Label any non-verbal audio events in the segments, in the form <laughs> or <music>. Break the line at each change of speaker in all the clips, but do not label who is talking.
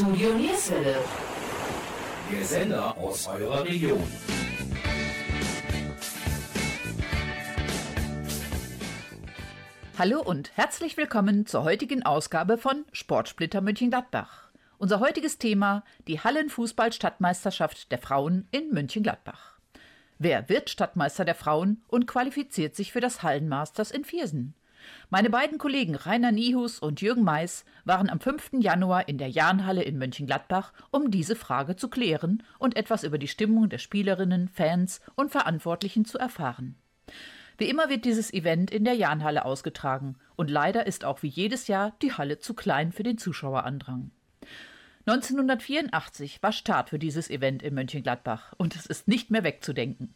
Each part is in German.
Studio Nierswelle.
Der Sender aus eurer Region.
Hallo und herzlich willkommen zur heutigen Ausgabe von Sportsplitter München-Gladbach. Unser heutiges Thema die Hallenfußball-Stadtmeisterschaft der Frauen in München-Gladbach. Wer wird Stadtmeister der Frauen und qualifiziert sich für das Hallenmasters in Viersen? Meine beiden Kollegen Rainer Niehus und Jürgen Mais waren am 5. Januar in der Jahnhalle in Mönchengladbach, um diese Frage zu klären und etwas über die Stimmung der Spielerinnen, Fans und Verantwortlichen zu erfahren. Wie immer wird dieses Event in der Jahnhalle ausgetragen und leider ist auch wie jedes Jahr die Halle zu klein für den Zuschauerandrang. 1984 war Start für dieses Event in Mönchengladbach und es ist nicht mehr wegzudenken.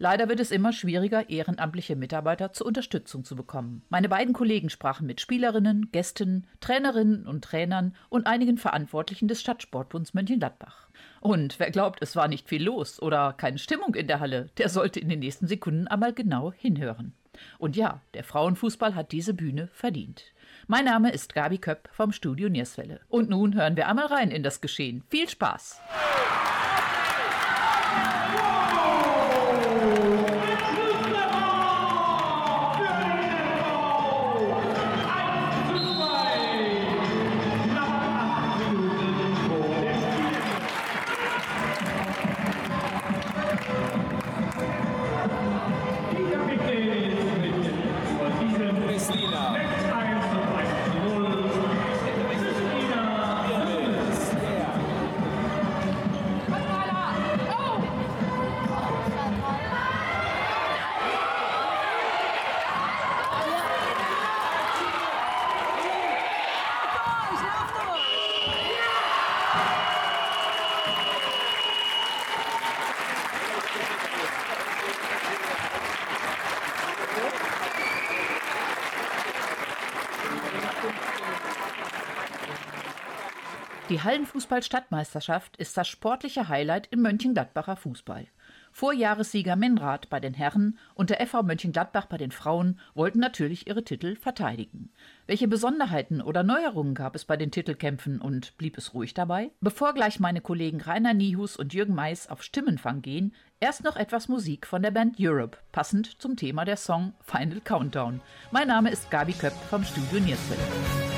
Leider wird es immer schwieriger, ehrenamtliche Mitarbeiter zur Unterstützung zu bekommen. Meine beiden Kollegen sprachen mit Spielerinnen, Gästen, Trainerinnen und Trainern und einigen Verantwortlichen des Stadtsportbunds Mönchengladbach. Und wer glaubt, es war nicht viel los oder keine Stimmung in der Halle, der sollte in den nächsten Sekunden einmal genau hinhören. Und ja, der Frauenfußball hat diese Bühne verdient. Mein Name ist Gabi Köpp vom Studio Nierswelle. Und nun hören wir einmal rein in das Geschehen. Viel Spaß! Die Hallenfußball-Stadtmeisterschaft ist das sportliche Highlight im Mönchengladbacher Fußball. Vorjahressieger Menrad bei den Herren und der FV Mönchengladbach bei den Frauen wollten natürlich ihre Titel verteidigen. Welche Besonderheiten oder Neuerungen gab es bei den Titelkämpfen und blieb es ruhig dabei? Bevor gleich meine Kollegen Rainer Niehus und Jürgen Mais auf Stimmenfang gehen, erst noch etwas Musik von der Band Europe, passend zum Thema der Song Final Countdown. Mein Name ist Gabi Köpp vom Studio Nierswelle.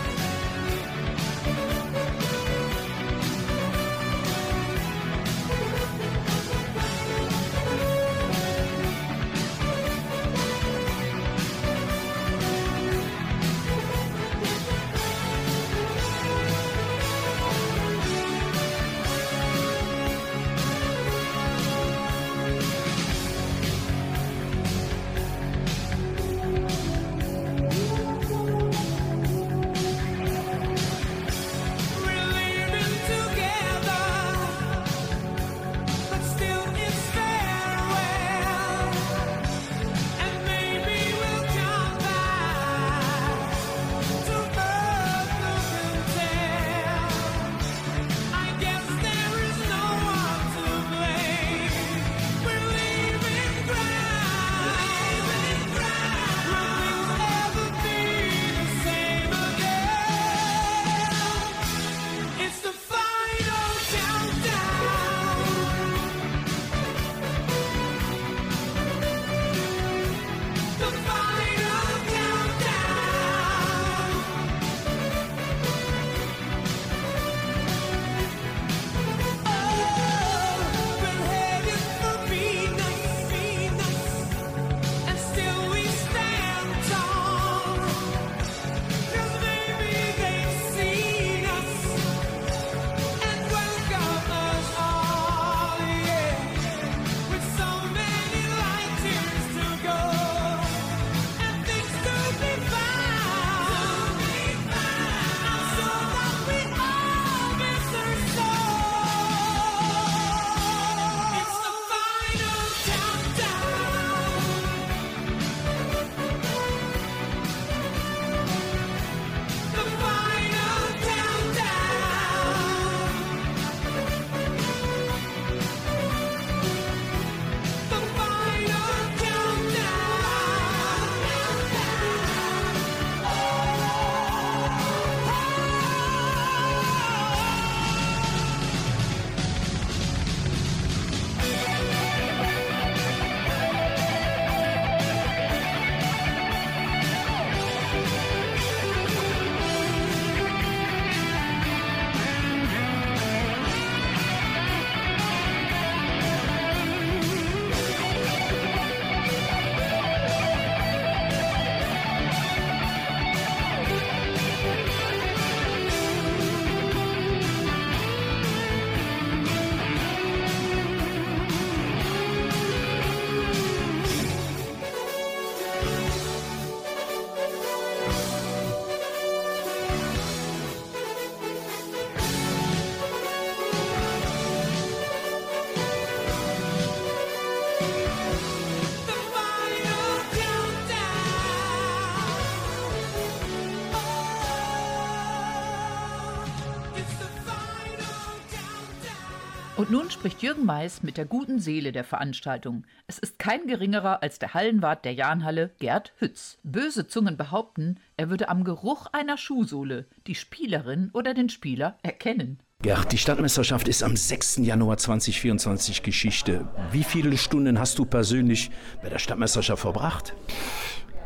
Nun spricht Jürgen Mais mit der guten Seele der Veranstaltung. Es ist kein geringerer als der Hallenwart der Jahnhalle, Gerd Hütz. Böse Zungen behaupten, er würde am Geruch einer Schuhsohle die Spielerin oder den Spieler erkennen.
Gerd, die Stadtmeisterschaft ist am 6. Januar 2024 Geschichte. Wie viele Stunden hast du persönlich bei der Stadtmeisterschaft verbracht?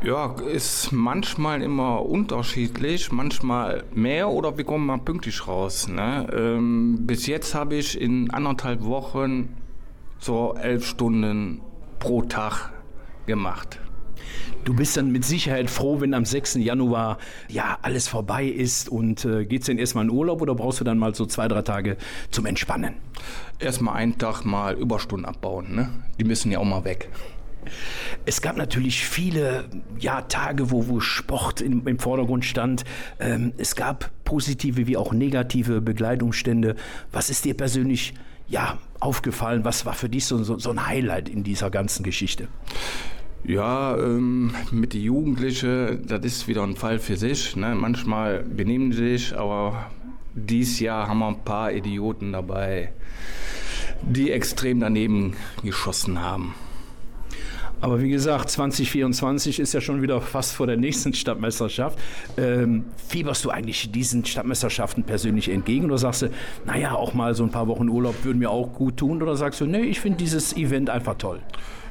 Ja, ist manchmal immer unterschiedlich, manchmal mehr oder wir kommen mal pünktlich raus. Ne? Ähm, bis jetzt habe ich in anderthalb Wochen so elf Stunden pro Tag gemacht.
Du bist dann mit Sicherheit froh, wenn am 6. Januar ja alles vorbei ist und äh, geht's denn erstmal in Urlaub oder brauchst du dann mal so zwei, drei Tage zum Entspannen?
Erstmal einen Tag mal Überstunden abbauen, ne? Die müssen ja auch mal weg.
Es gab natürlich viele ja, Tage, wo, wo Sport im, im Vordergrund stand. Ähm, es gab positive wie auch negative Begleitumstände. Was ist dir persönlich ja, aufgefallen? Was war für dich so, so, so ein Highlight in dieser ganzen Geschichte?
Ja, ähm, mit den Jugendlichen, das ist wieder ein Fall für sich. Ne? Manchmal benehmen sie sich, aber dieses Jahr haben wir ein paar Idioten dabei, die extrem daneben geschossen haben.
Aber wie gesagt, 2024 ist ja schon wieder fast vor der nächsten Stadtmeisterschaft. Ähm, fieberst du eigentlich diesen Stadtmeisterschaften persönlich entgegen oder sagst du, naja, auch mal so ein paar Wochen Urlaub würden mir auch gut tun? Oder sagst du, nee, ich finde dieses Event einfach toll?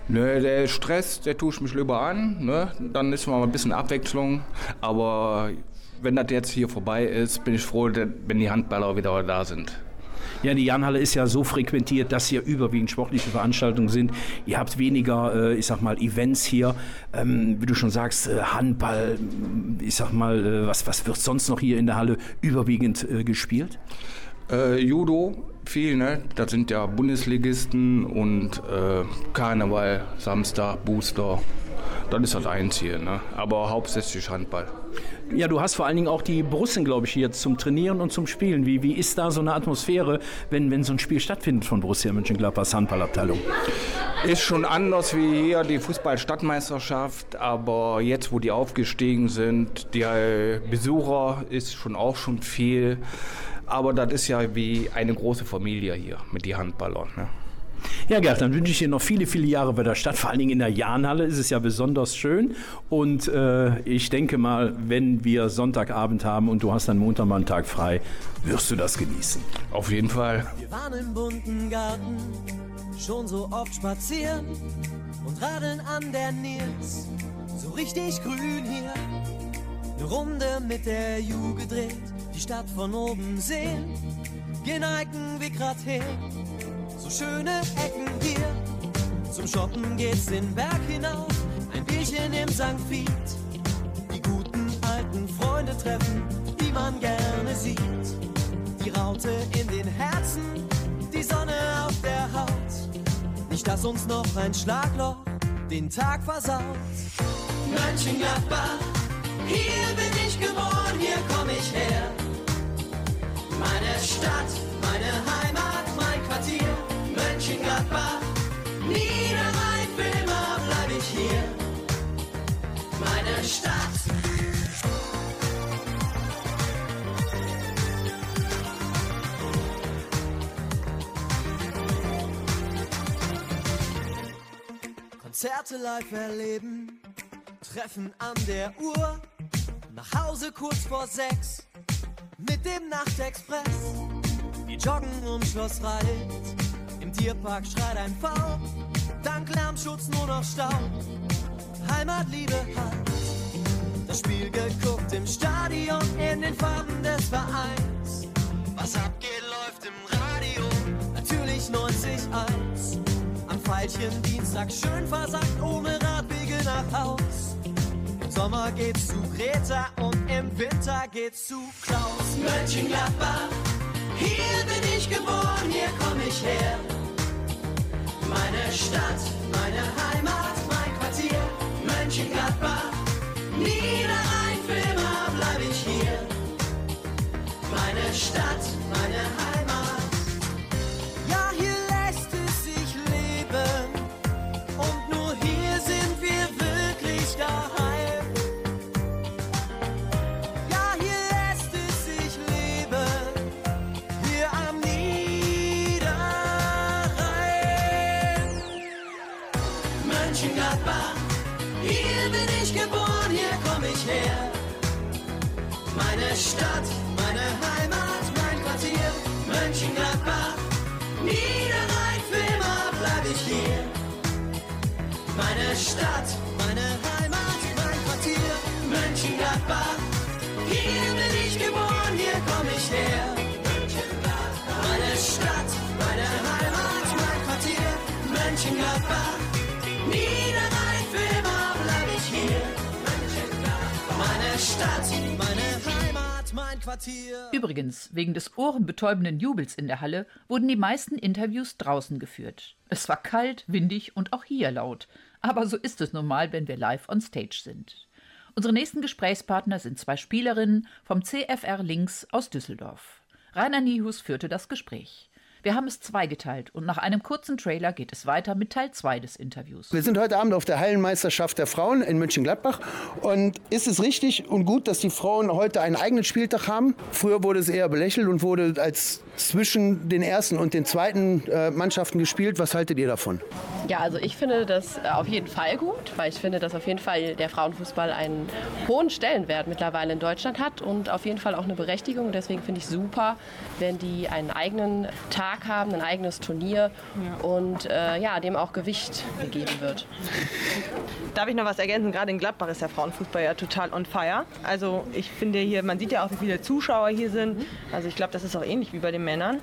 Nö, der Stress, der tue ich mich lieber an. Ne? Dann ist mal ein bisschen Abwechslung. Aber wenn das jetzt hier vorbei ist, bin ich froh, wenn die Handballer wieder da sind.
Ja, die Janhalle ist ja so frequentiert, dass hier überwiegend sportliche Veranstaltungen sind. Ihr habt weniger, äh, ich sag mal, Events hier. Ähm, wie du schon sagst, äh, Handball, ich sag mal, äh, was, was wird sonst noch hier in der Halle überwiegend äh, gespielt?
Äh, Judo, viel, ne? Das sind ja Bundesligisten und äh, Karneval, Samstag, Booster. Das ist das Einzige, ne? Aber hauptsächlich Handball.
Ja, du hast vor allen Dingen auch die Borussen, glaube ich, hier zum Trainieren und zum Spielen. Wie, wie ist da so eine Atmosphäre, wenn, wenn so ein Spiel stattfindet von Borussia Mönchengladbachs Handballabteilung?
Ist schon anders wie hier die Fußball-Stadtmeisterschaft, aber jetzt, wo die aufgestiegen sind, die Besucher ist schon auch schon viel. Aber das ist ja wie eine große Familie hier mit den Handballern. Ne?
Ja, Gerd, dann wünsche ich dir noch viele, viele Jahre bei der Stadt. Vor allen Dingen in der Jahnhalle ist es ja besonders schön. Und äh, ich denke mal, wenn wir Sonntagabend haben und du hast dann Montag mal einen Tag frei, wirst du das genießen.
Auf jeden Fall.
Wir waren im bunten Garten, schon so oft spazieren und radeln an der Nils. So richtig grün hier. Eine Runde mit der Ju gedreht, die Stadt von oben sehen. Geneigen wir grad her so schöne Ecken hier. Zum Shoppen geht's den Berg hinauf, ein Bierchen im St. Fiet. Die guten alten Freunde treffen, die man gerne sieht. Die Raute in den Herzen, die Sonne auf der Haut. Nicht, dass uns noch ein Schlagloch den Tag versaut. Mönchengladbach, hier bin ich geboren, hier komm ich her. Meine Stadt, Mönchengladbach, Niederrhein, für immer bleib ich hier. Meine Stadt. Konzerte live erleben, Treffen an der Uhr, nach Hause kurz vor sechs, mit dem Nachtexpress. Wir joggen um Schloss Reit Tierpark schreit ein V. Dank Lärmschutz nur noch Stau. Heimatliebe hat das Spiel geguckt im Stadion in den Farben des Vereins. Was abgeht, läuft im Radio. Natürlich 90.1. Am Pfeilchen Dienstag schön versagt, ohne Radwege nach Haus. Im Sommer geht's zu Greta und im Winter geht's zu Klaus. Mönchengladbach, hier bin ich geboren, hier komm ich her. Meine Stadt, meine Heimat, mein Quartier, Mönchengladbach, Niederrhein, für immer bleib ich hier. Meine Stadt, meine Heimat. Mönchengladbach, Niederrhein, für immer bleib ich hier. Meine Stadt, meine Heimat, mein Quartier, Mönchengladbach, hier bin ich geboren, hier komm ich her. Meine Stadt, meine Heimat, mein Quartier, Mönchengladbach, Niederrhein, für immer bleib ich hier. Meine Stadt,
Übrigens, wegen des ohrenbetäubenden Jubels in der Halle wurden die meisten Interviews draußen geführt. Es war kalt, windig und auch hier laut. Aber so ist es nun mal, wenn wir live on stage sind. Unsere nächsten Gesprächspartner sind zwei Spielerinnen vom CFR Links aus Düsseldorf. Rainer Niehus führte das Gespräch. Wir haben es zweigeteilt und nach einem kurzen Trailer geht es weiter mit Teil 2 des Interviews.
Wir sind heute Abend auf der Hallenmeisterschaft der Frauen in Mönchengladbach. Und ist es richtig und gut, dass die Frauen heute einen eigenen Spieltag haben? Früher wurde es eher belächelt und wurde als zwischen den ersten und den zweiten äh, Mannschaften gespielt. Was haltet ihr davon?
Ja, also ich finde das äh, auf jeden Fall gut, weil ich finde, dass auf jeden Fall der Frauenfußball einen hohen Stellenwert mittlerweile in Deutschland hat und auf jeden Fall auch eine Berechtigung. Deswegen finde ich super, wenn die einen eigenen Tag haben, ein eigenes Turnier und äh, ja, dem auch Gewicht gegeben wird. <laughs>
Darf ich noch was ergänzen? Gerade in Gladbach ist der Frauenfußball ja total on fire. Also ich finde hier, man sieht ja auch, wie viele Zuschauer hier sind. Also ich glaube, das ist auch ähnlich wie bei den Männern.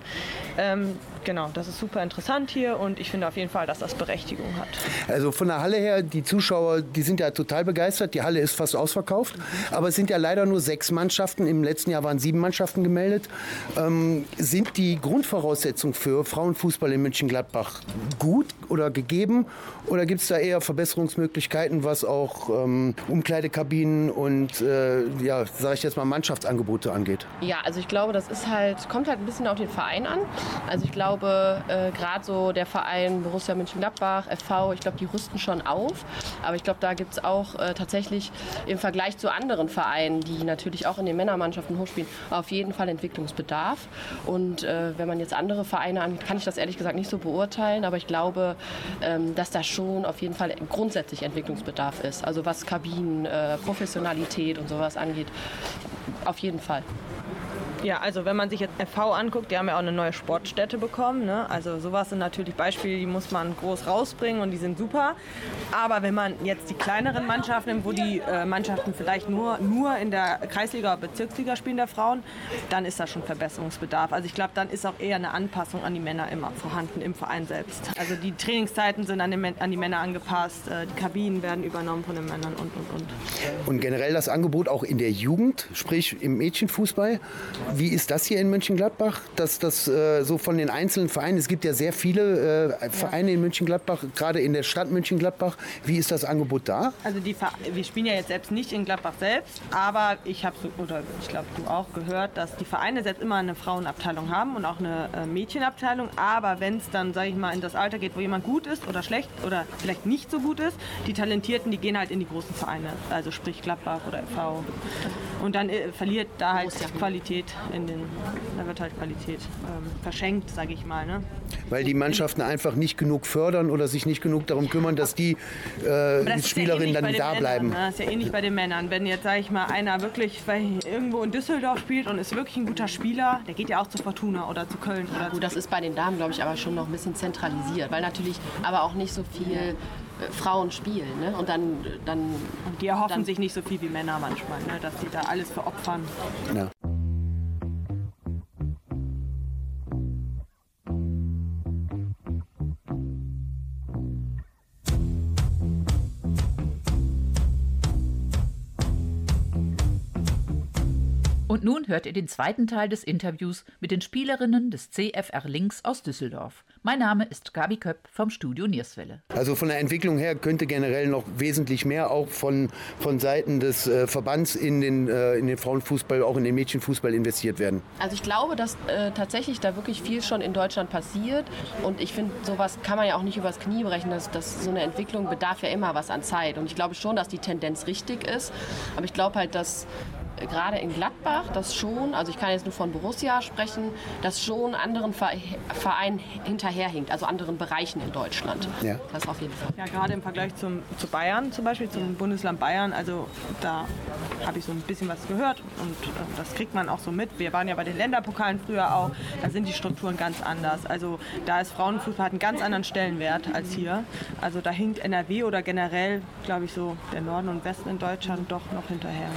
Ähm, genau, das ist super interessant hier und ich finde auf jeden Fall, dass das Berechtigung hat.
Also von der Halle her, die Zuschauer, die sind ja total begeistert. Die Halle ist fast ausverkauft. Aber es sind ja leider nur sechs Mannschaften. Im letzten Jahr waren sieben Mannschaften gemeldet. Ähm, sind die Grundvoraussetzungen für Frauenfußball in Mönchengladbach gut oder gegeben? Oder gibt es da eher Verbesserungsmöglichkeiten, was auch ähm, Umkleidekabinen und, äh, ja, sage ich jetzt mal, Mannschaftsangebote angeht?
Ja, also ich glaube, das ist halt, kommt halt ein bisschen auf den Verein an. Also ich glaube, äh, gerade so der Verein Borussia Mönchengladbach, FV, ich glaube, die rüsten schon auf. Aber ich glaube, da gibt es auch äh, tatsächlich im Vergleich zu anderen Vereinen, die natürlich auch in den Männermannschaften hochspielen, auf jeden Fall Entwicklungsbedarf. Und äh, wenn man jetzt andere Vereine angeht, kann ich das ehrlich gesagt nicht so beurteilen. Aber ich glaube, ähm, dass da schon auf jeden Fall grundsätzlich Entwicklungsbedarf ist. Also was Kabinen, äh, Professionalität und sowas angeht, auf jeden Fall.
Ja, also wenn man sich jetzt FV anguckt, die haben ja auch eine neue Sportstätte bekommen. Ne? Also sowas sind natürlich Beispiele, die muss man groß rausbringen und die sind super. Aber wenn man jetzt die kleineren Mannschaften nimmt, wo die äh, Mannschaften vielleicht nur, nur in der Kreisliga oder Bezirksliga spielen der Frauen, dann ist da schon Verbesserungsbedarf. Also ich glaube, dann ist auch eher eine Anpassung an die Männer immer vorhanden im Verein selbst. Also die Trainingszeiten sind an, den, an die Männer angepasst, äh, die Kabinen werden übernommen von den Männern und, und, und.
Und generell das Angebot auch in der Jugend, sprich im Mädchenfußball. Wie ist das hier in Mönchengladbach? Dass das äh, so von den einzelnen Vereinen, es gibt ja sehr viele äh, Vereine in Mönchengladbach, gerade in der Stadt Mönchengladbach. Wie ist das Angebot da?
Also die, wir spielen ja jetzt selbst nicht in Gladbach selbst, aber ich habe, so, oder ich glaube du auch gehört, dass die Vereine selbst immer eine Frauenabteilung haben und auch eine äh, Mädchenabteilung. Aber wenn es dann, sage ich mal, in das Alter geht, wo jemand gut ist oder schlecht oder vielleicht nicht so gut ist, die Talentierten, die gehen halt in die großen Vereine, also sprich Gladbach oder FV. Und dann äh, verliert da halt Qualität in den, da wird halt Qualität ähm, verschenkt, sage ich mal. Ne?
Weil die Mannschaften einfach nicht genug fördern oder sich nicht genug darum kümmern, dass die äh,
ja
Spielerinnen
ähnlich
dann da bleiben.
Männern, ne? Das ist ja ähnlich bei den Männern. Wenn jetzt, sage ich mal, einer wirklich weil irgendwo in Düsseldorf spielt und ist wirklich ein guter Spieler, der geht ja auch zu Fortuna oder zu Köln. Oder
Gut, das ist bei den Damen, glaube ich, aber schon noch ein bisschen zentralisiert, weil natürlich aber auch nicht so viel äh, Frauen spielen. Ne? Und dann, dann
die erhoffen
dann-
sich nicht so viel wie Männer manchmal, ne? dass sie da alles veropfern.
Ja.
Und nun hört ihr den zweiten Teil des Interviews mit den Spielerinnen des CFR Links aus Düsseldorf. Mein Name ist Gabi Köpp vom Studio Nierswelle.
Also von der Entwicklung her könnte generell noch wesentlich mehr auch von, von Seiten des äh, Verbands in den, äh, in den Frauenfußball, auch in den Mädchenfußball investiert werden.
Also ich glaube, dass äh, tatsächlich da wirklich viel schon in Deutschland passiert. Und ich finde, sowas kann man ja auch nicht übers Knie brechen. Dass, dass so eine Entwicklung bedarf ja immer was an Zeit. Und ich glaube schon, dass die Tendenz richtig ist. Aber ich glaube halt, dass gerade in Gladbach das schon, also ich kann jetzt nur von Borussia sprechen, das schon anderen Vereinen hinterherhinkt, also anderen Bereichen in Deutschland.
Ja.
Das auf jeden Fall.
Ja, gerade im Vergleich zum, zu Bayern zum Beispiel, zum Bundesland Bayern, also da habe ich so ein bisschen was gehört und äh, das kriegt man auch so mit. Wir waren ja bei den Länderpokalen früher auch, da sind die Strukturen ganz anders. Also da ist Frauenfußball hat einen ganz anderen Stellenwert als hier. Also da hinkt NRW oder generell, glaube ich, so der Norden und Westen in Deutschland doch noch hinterher.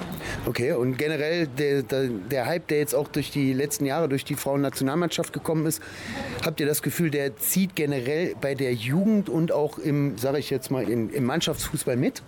Okay, und generell der, der, der Hype, der jetzt auch durch die letzten Jahre durch die Frauennationalmannschaft gekommen ist, habt ihr das Gefühl, der zieht generell bei der Jugend und auch im, sage ich jetzt mal, im, im Mannschaftsfußball mit?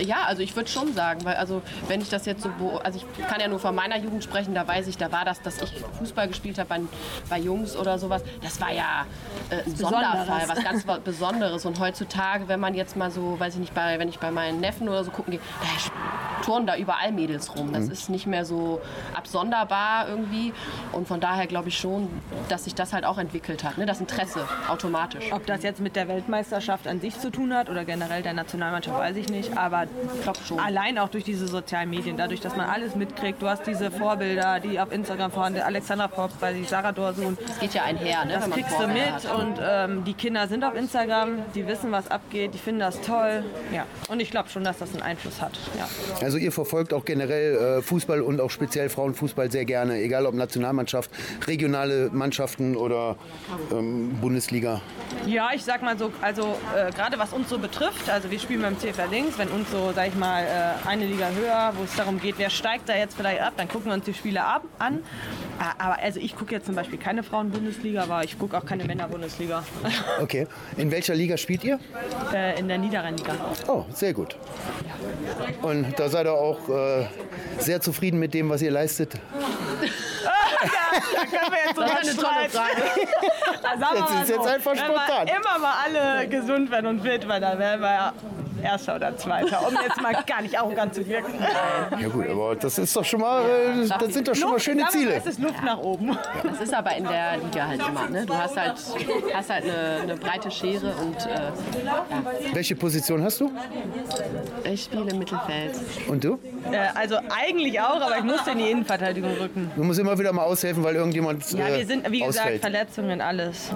Ja, also ich würde schon sagen, weil also wenn ich das jetzt so, also ich kann ja nur von meiner Jugend sprechen, da weiß ich, da war das, dass ich Fußball gespielt habe bei, bei Jungs oder sowas, das war ja äh, ein Sonderfall, was ganz Besonderes. Und heutzutage, wenn man jetzt mal so, weiß ich nicht, bei, wenn ich bei meinen Neffen oder so gucken gehe, da turnen da überall Mädels rum. Das ist nicht mehr so absonderbar irgendwie. Und von daher glaube ich schon, dass sich das halt auch entwickelt hat, ne? das Interesse automatisch.
Ob das jetzt mit der Weltmeisterschaft an sich zu tun hat oder generell der Nationalmannschaft, weiß ich nicht. Aber
Ich glaube schon.
allein auch durch diese sozialen Medien, dadurch, dass man alles mitkriegt. Du hast diese Vorbilder, die auf Instagram vorhanden sind. Alexandra Popp, bei sich Sarah Dorsun.
Das geht ja einher, ne?
Das kriegst du mit
hat.
und ähm, die Kinder sind auf Instagram, die wissen, was abgeht, die finden das toll. Ja. Und ich glaube schon, dass das einen Einfluss hat. Ja.
Also ihr verfolgt auch generell äh, Fußball und auch speziell Frauenfußball sehr gerne, egal ob Nationalmannschaft, regionale Mannschaften oder ähm, Bundesliga.
Ja, ich sag mal so, also äh, gerade was uns so betrifft, also wir spielen beim CFR Links, wenn uns so, sag ich mal, äh, eine Liga höher, wo es darum geht, wer steigt da jetzt vielleicht ab, dann gucken wir uns die Spiele ab, an. Ah, Aber also ich gucke jetzt zum Beispiel keine Frauen-Bundesliga, aber ich gucke auch keine Männer-Bundesliga. <laughs>
Okay. In welcher Liga spielt ihr?
äh, in der Niederrhein-Liga.
Oh, sehr gut. Und da seid ihr auch äh, sehr zufrieden mit dem, was ihr leistet.
Da können wir jetzt so
Das ist eine tolle Frage. <laughs>
Das ist jetzt
so,
einfach
wenn
spontan.
wir immer mal alle gesund werden und fit, weil dann wären wir ja Erster oder Zweiter, um jetzt mal gar nicht arrogant zu wirken.
Ja gut, aber das ist doch schon mal, äh, das sind doch schon mal schöne Ziele.
Es ist Luft nach oben.
Das ist aber in der Liga halt immer. Ne? Du hast halt, hast halt eine, eine breite Schere und äh,
Welche Position hast du?
ich spiele im Mittelfeld.
Und du?
Äh, also eigentlich auch, aber ich musste in die Innenverteidigung rücken.
Du musst immer wieder mal aushelfen, weil irgendjemand
Ja,
äh,
wir sind, wie gesagt,
ausfällt.
Verletzungen, alles.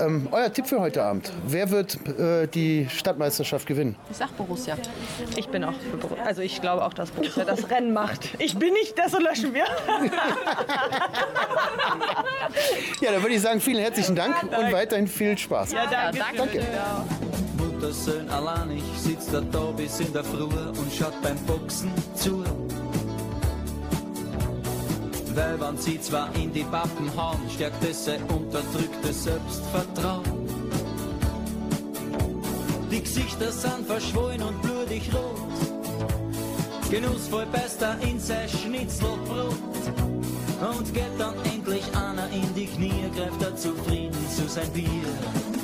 Ähm, euer Tipp für heute Abend. Wer wird äh, die Stadtmeisterschaft gewinnen?
Ich sag Borussia.
Ich bin auch für Borussia. Also ich glaube auch, dass Borussia das <laughs> Rennen macht. Ich bin nicht, das löschen wir. <laughs>
Ja, dann würde ich sagen, vielen herzlichen Dank und weiterhin viel Spaß.
Ja, danke.
danke.
Muttersöhn allein, ich sitz da da bis in der Früh und schaut beim Boxen zu. Weil wenn sie zwar in die Pappen hauen, stärkt es unterdrücktes Selbstvertrauen. Die Gesichter sind verschwollen und blutig rot. Genussvoll beißt er in sein Schnitzelbrot. Und geht dann endlich einer in die Knie, greift er zufrieden zu sein Bier.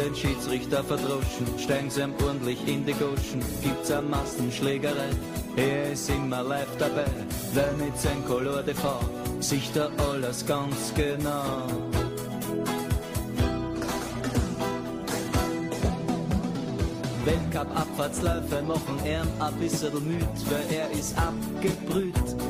Ein Schiedsrichter verdroschen, steigen sie ihm ordentlich in die Goschen, gibt's eine Massenschlägerei. Er ist immer live dabei, weil mit seinem Color Fahrt sieht er alles ganz genau. Weltcup-Abfahrtsläufe machen er ein bisschen müd, weil er ist abgebrüht.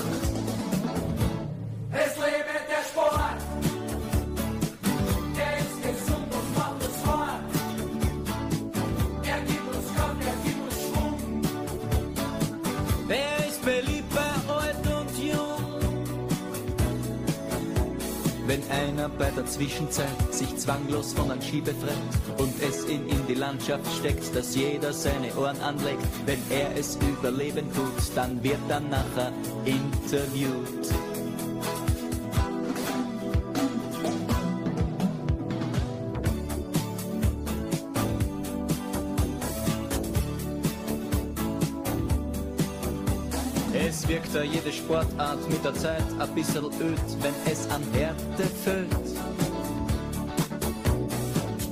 Wenn einer bei der Zwischenzeit sich zwanglos von einem Ski befreit und es ihn in die Landschaft steckt, dass jeder seine Ohren anlegt, wenn er es überleben tut, dann wird er nachher interviewt. Da jede Sportart mit der Zeit ein bisschen öd, wenn es an Härte füllt.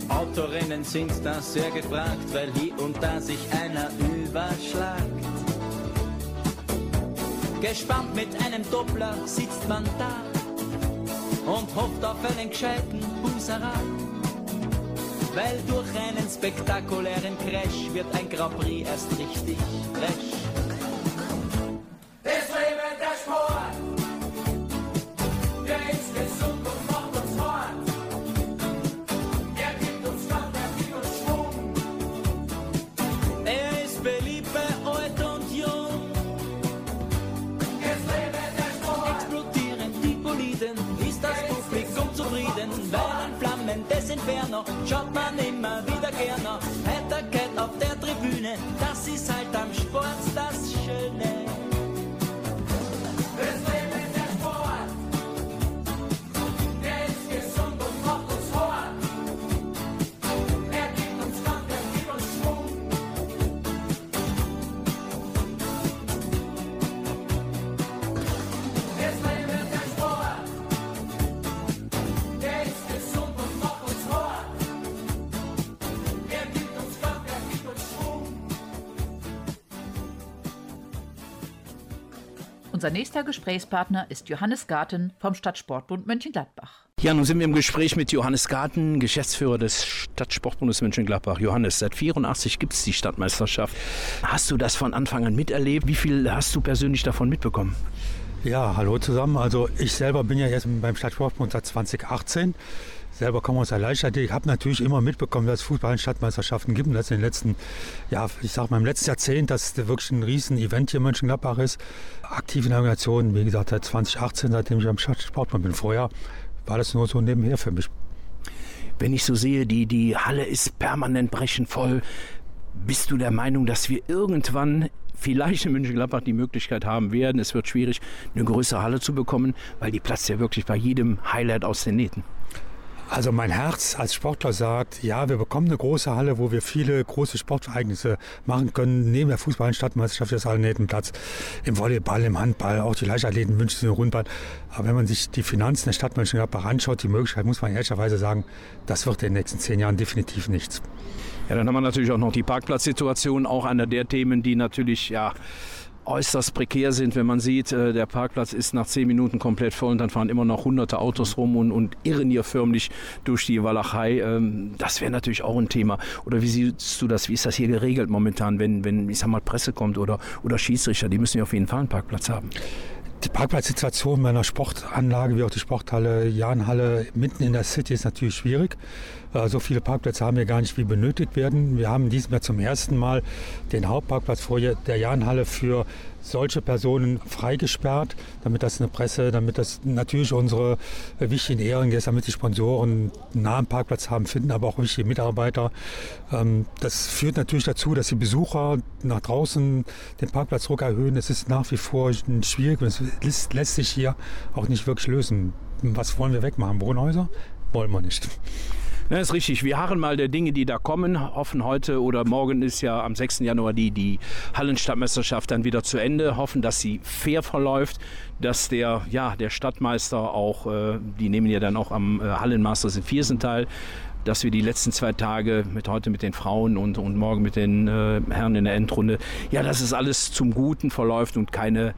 Autorennen sind da sehr gefragt, weil hier und da sich einer überschlagt. Gespannt mit einem Doppler sitzt man da und hofft auf einen gescheiten Husarer. Weil durch einen spektakulären Crash wird ein Grand Prix erst richtig fresh.
Unser nächster Gesprächspartner ist Johannes Garten vom Stadtsportbund Mönchengladbach.
Ja, nun sind wir im Gespräch mit Johannes Garten, Geschäftsführer des Stadtsportbundes Mönchengladbach. Johannes, seit 84 gibt es die Stadtmeisterschaft. Hast du das von Anfang an miterlebt? Wie viel hast du persönlich davon mitbekommen?
Ja, hallo zusammen. Also ich selber bin ja jetzt beim Stadtsportbund seit 2018. Selber komme aus der Leichtathletik. habe natürlich immer mitbekommen, dass es Fußball- und Stadtmeisterschaften gibt. Und das in den letzten, ja, ich sag mal im letzten Jahrzehnt, dass das wirklich ein Riesen-Event hier in Mönchengladbach ist. Aktiv in der Organisation, wie gesagt, seit 2018, seitdem ich am Stadtsportbund bin. Vorher war das nur so nebenher für mich.
Wenn ich so sehe, die, die Halle ist permanent brechend voll. Bist du der Meinung, dass wir irgendwann vielleicht in München-Gladbach die Möglichkeit haben werden, es wird schwierig, eine größere Halle zu bekommen, weil die platzt ja wirklich bei jedem Highlight aus den Nähten.
Also mein Herz als Sportler sagt, ja, wir bekommen eine große Halle, wo wir viele große Sportereignisse machen können. Neben der Fußball- und Stadtmeisterschaft ist allen Platz. Im Volleyball, im Handball, auch die Leichtathleten wünschen sich eine Rundbahn. Aber wenn man sich die Finanzen der Stadt Mönchengladbach anschaut, die Möglichkeit, muss man ehrlicherweise sagen, das wird in den nächsten zehn Jahren definitiv nichts.
Ja, dann haben wir natürlich auch noch die Parkplatzsituation, auch einer der Themen, die natürlich ja äußerst prekär sind, wenn man sieht, äh, der Parkplatz ist nach zehn Minuten komplett voll und dann fahren immer noch hunderte Autos rum und, und irren hier förmlich durch die Walachei. Ähm, Das wäre natürlich auch ein Thema. Oder wie siehst du das? Wie ist das hier geregelt momentan, wenn, wenn ich sag mal, Presse kommt oder, oder Schiedsrichter? Die müssen ja auf jeden Fall einen Parkplatz haben.
Die Parkplatzsituation bei einer Sportanlage wie auch die Sporthalle, Jahnhalle mitten in der City ist natürlich schwierig. Äh, So viele Parkplätze haben wir gar nicht, wie benötigt werden. Wir haben diesem Jahr zum ersten Mal den Hauptparkplatz vor der Jahnhalle für solche Personen freigesperrt, damit das eine Presse, damit das natürlich unsere wichtigen Ehrengäste, damit die Sponsoren einen nahen Parkplatz haben, finden aber auch wichtige Mitarbeiter. Ähm, Das führt natürlich dazu, dass die Besucher nach draußen den Parkplatzdruck erhöhen. Es ist nach wie vor schwierig und es lässt sich hier auch nicht wirklich lösen. Was wollen wir wegmachen? Wohnhäuser? Wollen wir nicht.
Ja, ist richtig. Wir harren mal der Dinge, die da kommen. Hoffen heute oder morgen ist ja am 6. Januar die, die Hallenstadtmeisterschaft dann wieder zu Ende. Hoffen, dass sie fair verläuft, dass der, ja, der Stadtmeister auch, äh, die nehmen ja dann auch am äh, Hallenmasters in Viersen teil, dass wir die letzten zwei Tage mit heute mit den Frauen und, und morgen mit den äh, Herren in der Endrunde, ja, dass es alles zum Guten verläuft und keine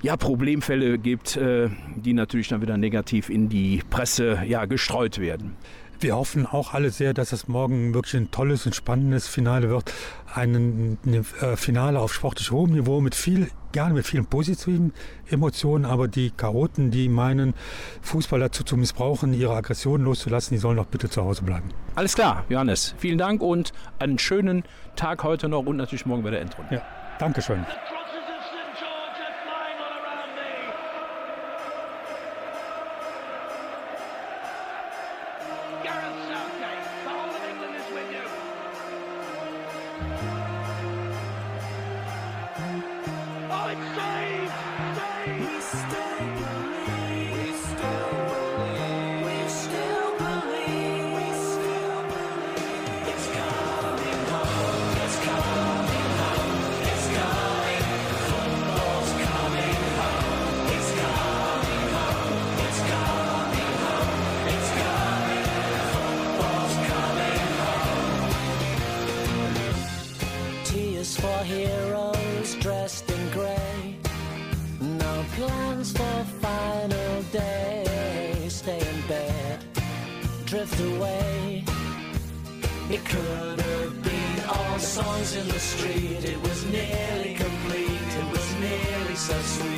ja, Problemfälle gibt, äh, die natürlich dann wieder negativ in die Presse ja, gestreut werden.
Wir hoffen auch alle sehr, dass es morgen wirklich ein tolles und spannendes Finale wird. Ein eine, äh, Finale auf sportlich hohem Niveau mit viel, gerne mit vielen positiven Emotionen, aber die Chaoten, die meinen, Fußball dazu zu missbrauchen, ihre Aggressionen loszulassen, die sollen doch bitte zu Hause bleiben.
Alles klar, Johannes. Vielen Dank und einen schönen Tag heute noch und natürlich morgen bei der Endrunde.
Ja, Dankeschön.
wasted.
Drift away. It could have been all songs in the street. It was nearly complete. It was nearly so sweet.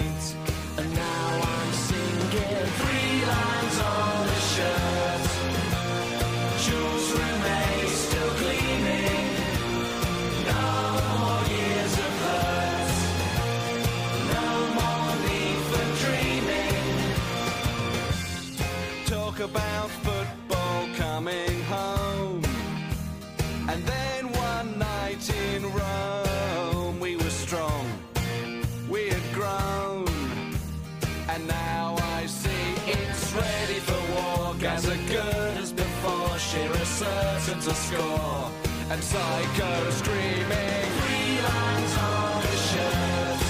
To score. And Psycho screaming,
Three lines on a shirt.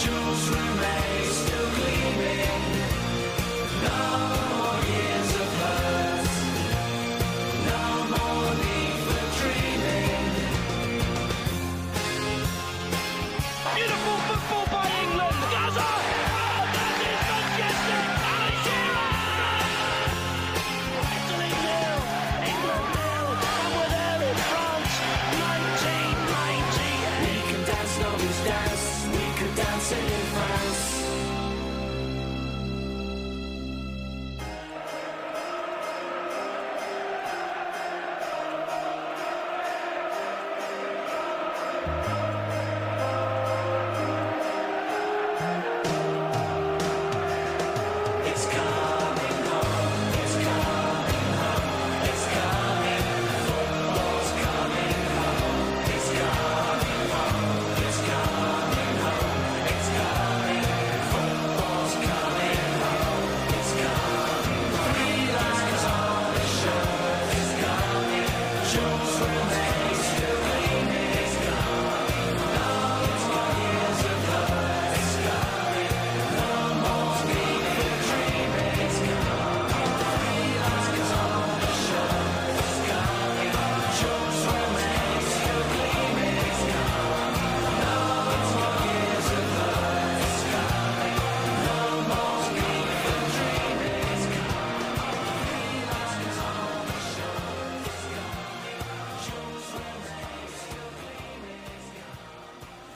Jules remains still gleaming. No more years of hurt. No more need for dreaming.
Beautiful
singing.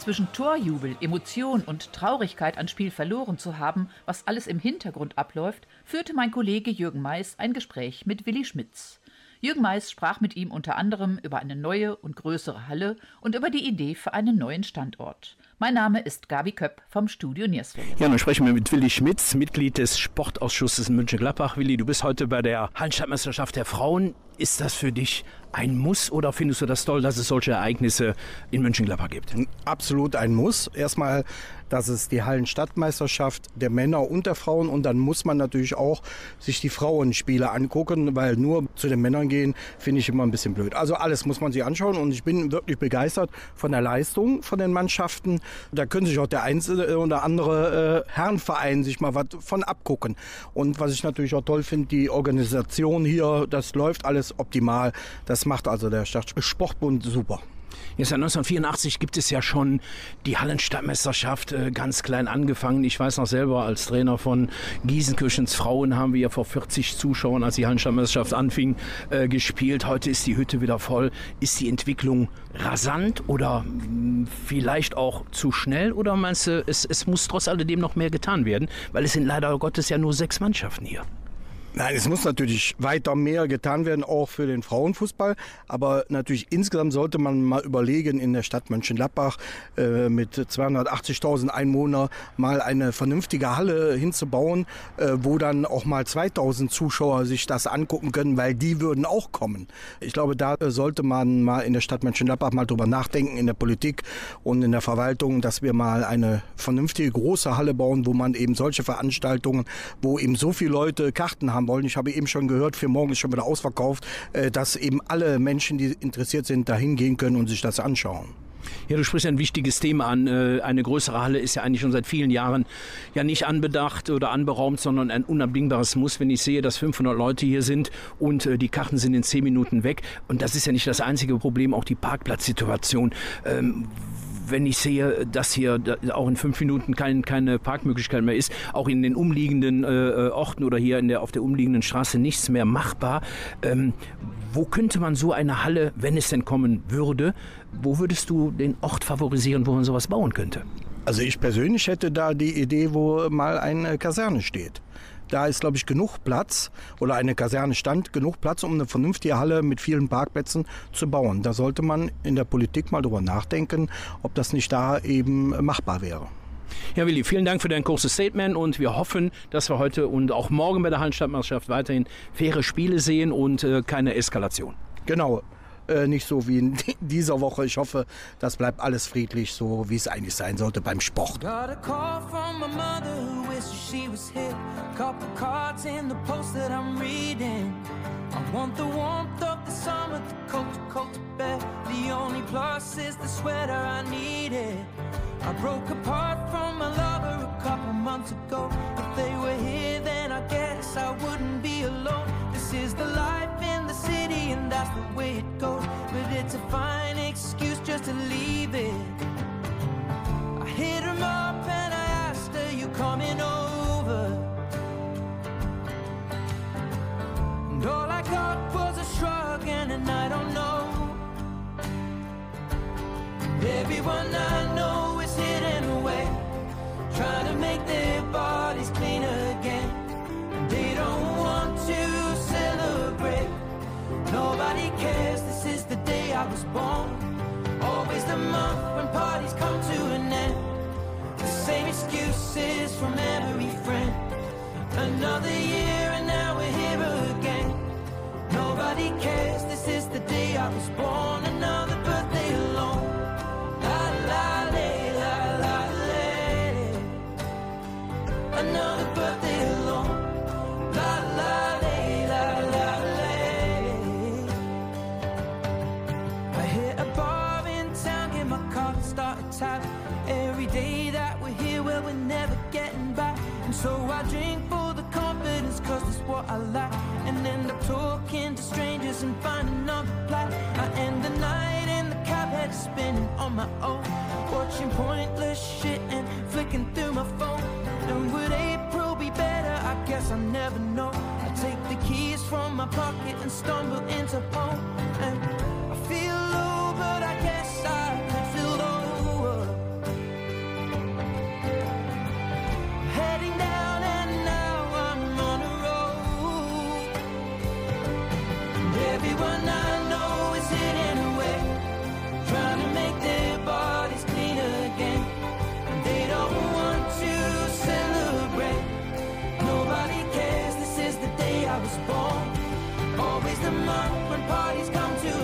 Zwischen Torjubel, Emotion und Traurigkeit ein Spiel verloren zu haben, was alles im Hintergrund abläuft, führte mein Kollege Jürgen Mais ein Gespräch mit Willi Schmitz. Jürgen Mais sprach mit ihm unter anderem über eine neue und größere Halle und über die Idee für einen neuen Standort. Mein Name ist Gabi Köpp vom Studio Nierswelle.
Ja, nun sprechen wir mit Willi Schmitz, Mitglied des Sportausschusses in München-Gladbach. Willi, du bist heute bei der Hallenstadtmeisterschaft der Frauen. Ist das für dich ein Muss oder findest du das toll, dass es solche Ereignisse in München-Gladbach gibt?
Absolut ein Muss. Erstmal, dass es die Hallenstadtmeisterschaft der Männer und der Frauen und dann muss man natürlich auch sich die Frauenspiele angucken, weil nur zu den Männern gehen, finde ich immer ein bisschen blöd. Also alles muss man sich anschauen und ich bin wirklich begeistert von der Leistung von den Mannschaften. Da können sich auch der einzelne oder andere äh, Herrenverein sich mal was von abgucken. Und was ich natürlich auch toll finde, die Organisation hier, das läuft alles optimal. Das macht also der Sportbund super.
Jetzt seit 1984 gibt es ja schon die Hallenstadtmeisterschaft äh, ganz klein angefangen. Ich weiß noch selber, als Trainer von Giesenkirchens Frauen haben wir ja vor 40 Zuschauern, als die Hallenstadtmeisterschaft anfing, äh, gespielt. Heute ist die Hütte wieder voll. Ist die Entwicklung rasant oder mh, vielleicht auch zu schnell? Oder meinst du, es, es muss trotz alledem noch mehr getan werden? Weil es sind leider Gottes ja nur sechs Mannschaften hier.
Nein, es muss natürlich weiter mehr getan werden, auch für den Frauenfußball. Aber natürlich insgesamt sollte man mal überlegen, in der Stadt Mönchengladbach äh, mit 280.000 Einwohnern mal eine vernünftige Halle hinzubauen, äh, wo dann auch mal 2000 Zuschauer sich das angucken können, weil die würden auch kommen. Ich glaube, da sollte man mal in der Stadt Mönchengladbach mal drüber nachdenken, in der Politik und in der Verwaltung, dass wir mal eine vernünftige große Halle bauen, wo man eben solche Veranstaltungen, wo eben so viele Leute Karten haben wollen. Ich habe eben schon gehört, für morgen ist schon wieder ausverkauft, äh, dass eben alle Menschen, die interessiert sind, dahin gehen können und sich das anschauen.
Ja, du sprichst ein wichtiges Thema an. Äh, Eine größere Halle ist ja eigentlich schon seit vielen Jahren ja nicht anbedacht oder anberaumt, sondern ein unabdingbares Muss, wenn ich sehe, dass 500 Leute hier sind und äh, die Karten sind in 10 Minuten weg. Und das ist ja nicht das einzige Problem, auch die Parkplatzsituation. Ähm, wenn ich sehe, dass hier auch in fünf Minuten kein, keine Parkmöglichkeit mehr ist, auch in den umliegenden äh, äh, Orten oder hier in der, auf der umliegenden Straße nichts mehr machbar. Ähm, wo könnte man so eine Halle, wenn es denn kommen würde, wo würdest du den Ort favorisieren, wo man sowas bauen könnte?
Also ich persönlich hätte da die Idee, wo mal eine Kaserne steht. Da ist, glaube ich, genug Platz oder eine Kaserne stand genug Platz, um eine vernünftige Halle mit vielen Parkplätzen zu bauen. Da sollte man in der Politik mal drüber nachdenken, ob das nicht da eben machbar wäre.
Ja, Willi, vielen Dank für dein kurzes Statement und wir hoffen, dass wir heute und auch morgen bei der Hallenstadtmeisterschaft weiterhin faire Spiele sehen und äh, keine Eskalation.
Genau. Äh, nicht so wie in <laughs> dieser Woche. Ich hoffe, das bleibt alles friedlich, so wie es eigentlich sein sollte beim Sport.
I want the warmth of the summer, the coat to coat to bed. The only plus is the sweater I needed. I broke apart from my lover a couple months ago. If they were here, then I guess I wouldn't be alone. This is the life in the city, and that's the way it goes. But it's a fine excuse just to leave it. I hit him up and I asked her, you coming over? And all I got was a shrug and an I don't know. Everyone I know is hidden away, trying to make their born. Always the month when parties come to an end. The same excuses from every friend. Another year and now we're here again. Nobody cares, this is the day I was born. So I drink for the confidence, cause that's what I lack. And end up talking to strangers and find another plot. I end the night in the cab, head spinning on my own. Watching pointless shit and flicking through my phone. And would April be better? I guess I never know. I take the keys from my pocket and stumble into home. And Always the month when parties come to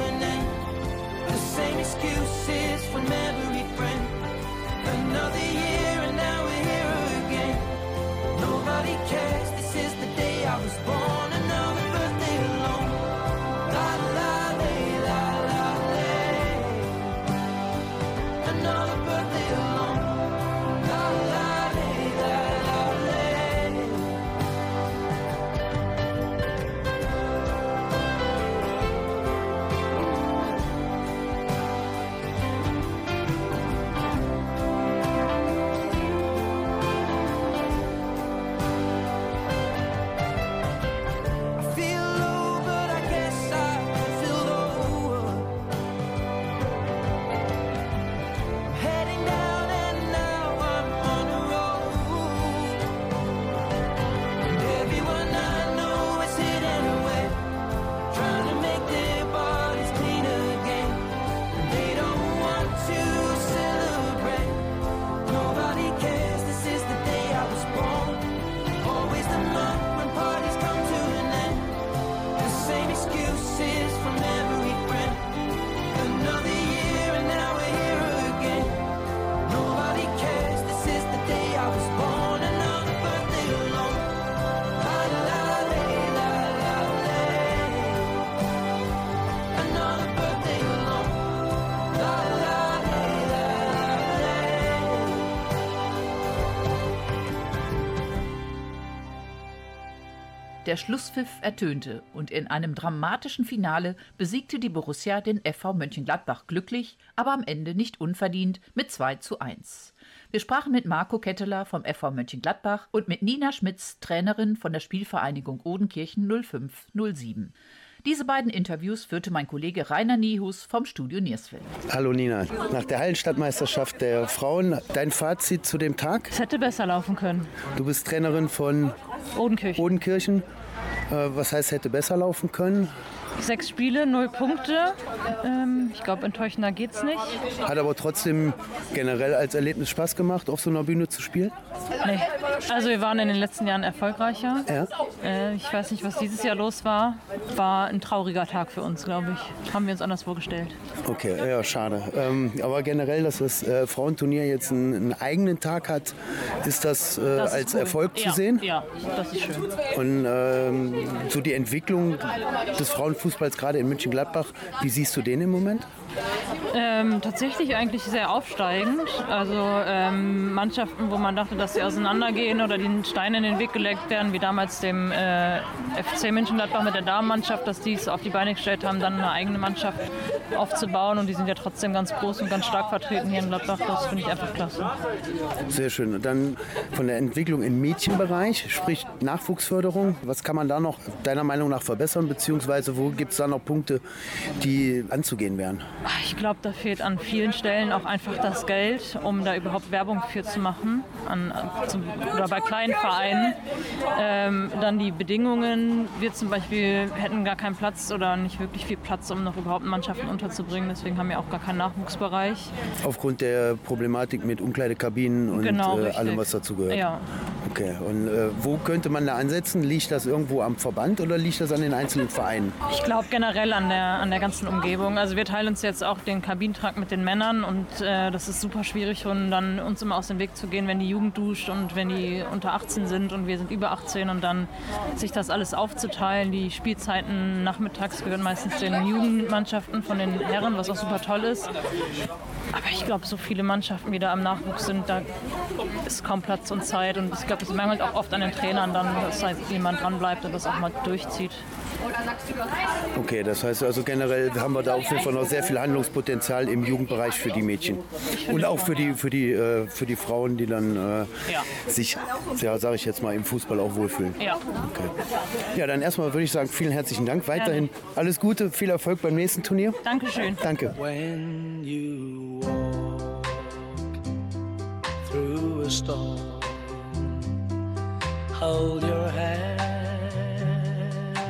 Der Schlusspfiff ertönte und in einem dramatischen Finale besiegte die Borussia den FV Mönchengladbach glücklich, aber am Ende nicht unverdient mit 2 zu 1. Wir sprachen mit Marco Ketteler vom FV Mönchengladbach und mit Nina Schmitz, Trainerin von der Spielvereinigung Odenkirchen 0507. Diese beiden Interviews führte mein Kollege Rainer Niehus vom Studio Niersfeld.
Hallo Nina, nach der Hallenstadtmeisterschaft der Frauen, dein Fazit zu dem Tag?
Es hätte besser laufen können.
Du bist Trainerin von
Odenkirchen.
Odenkirchen. Äh, Was heißt, hätte besser laufen können?
Sechs Spiele, null Punkte. Ähm, ich glaube, enttäuschender geht's nicht.
Hat aber trotzdem generell als Erlebnis Spaß gemacht, auf so einer Bühne zu spielen?
Nee. Also wir waren in den letzten Jahren erfolgreicher.
Ja.
Äh, ich weiß nicht, was dieses Jahr los war. War ein trauriger Tag für uns, glaube ich. Haben wir uns anders vorgestellt.
Okay, ja, schade. Ähm, aber generell, dass das äh, Frauenturnier jetzt einen, einen eigenen Tag hat, ist das, äh,
Das ist
als
cool.
Erfolg zu
ja,
sehen?
Ja, das ist schön.
Und ähm, so die Entwicklung des Frauenfußballs gerade in München-Gladbach, wie siehst du den im Moment?
Ähm, tatsächlich eigentlich sehr aufsteigend. Also ähm, Mannschaften, wo man dachte, dass sie auseinandergehen oder den Steine in den Weg gelegt werden, wie damals dem äh, FC München-Gladbach mit der Damenmannschaft, dass die es auf die Beine gestellt haben, dann eine eigene Mannschaft aufzubauen. Und die sind ja trotzdem ganz groß und ganz stark vertreten hier in Gladbach. Das finde ich einfach klasse.
Sehr schön. Und dann von der Entwicklung im Mädchenbereich, sprich Nachwuchsförderung. Was kann man da noch deiner Meinung nach verbessern, beziehungsweise wo gibt es da noch Punkte, die anzugehen wären?
Ich glaube, da fehlt an vielen Stellen auch einfach das Geld, um da überhaupt Werbung für zu machen. An, zum, oder bei kleinen Vereinen. Ähm, dann die Bedingungen. Wir zum Beispiel hätten gar keinen Platz oder nicht wirklich viel Platz, um noch überhaupt Mannschaften unterzubringen. Deswegen haben wir auch gar keinen Nachwuchsbereich.
Aufgrund der Problematik mit Umkleidekabinen und
Genau,
äh, allem, was dazu gehört.
Ja.
Okay, und äh, wo könnte man da ansetzen? Liegt das irgendwo am Verband oder liegt das an den einzelnen Vereinen?
Ich glaube generell an der, an der ganzen Umgebung. Also wir teilen uns jetzt auch den Kabinentrakt mit den Männern und äh, das ist super schwierig, schon dann uns immer aus dem Weg zu gehen, wenn die Jugend duscht und wenn die unter 18 sind und wir sind über 18 und dann sich das alles aufzuteilen. Die Spielzeiten nachmittags gehören meistens den Jugendmannschaften von den Herren, was auch super toll ist. Aber ich glaube, so viele Mannschaften, wie da am Nachwuchs sind, da ist kaum Platz und Zeit. Und ich glaube, es mangelt auch oft an den Trainern dann, dass halt jemand dran bleibt und das auch mal durchzieht.
Okay, das heißt also generell haben wir da auf jeden Fall noch sehr viel Handlungspotenzial im Jugendbereich für die Mädchen. Und auch für die, für die, äh, für die Frauen, die dann äh,
Ja.
sich, ja, sage ich jetzt mal, im Fußball auch wohlfühlen.
Ja.
Okay. Ja, dann erstmal würde ich sagen, vielen herzlichen Dank. Weiterhin alles Gute, viel Erfolg beim nächsten Turnier.
Dankeschön.
Danke.
When you walk through a storm, hold your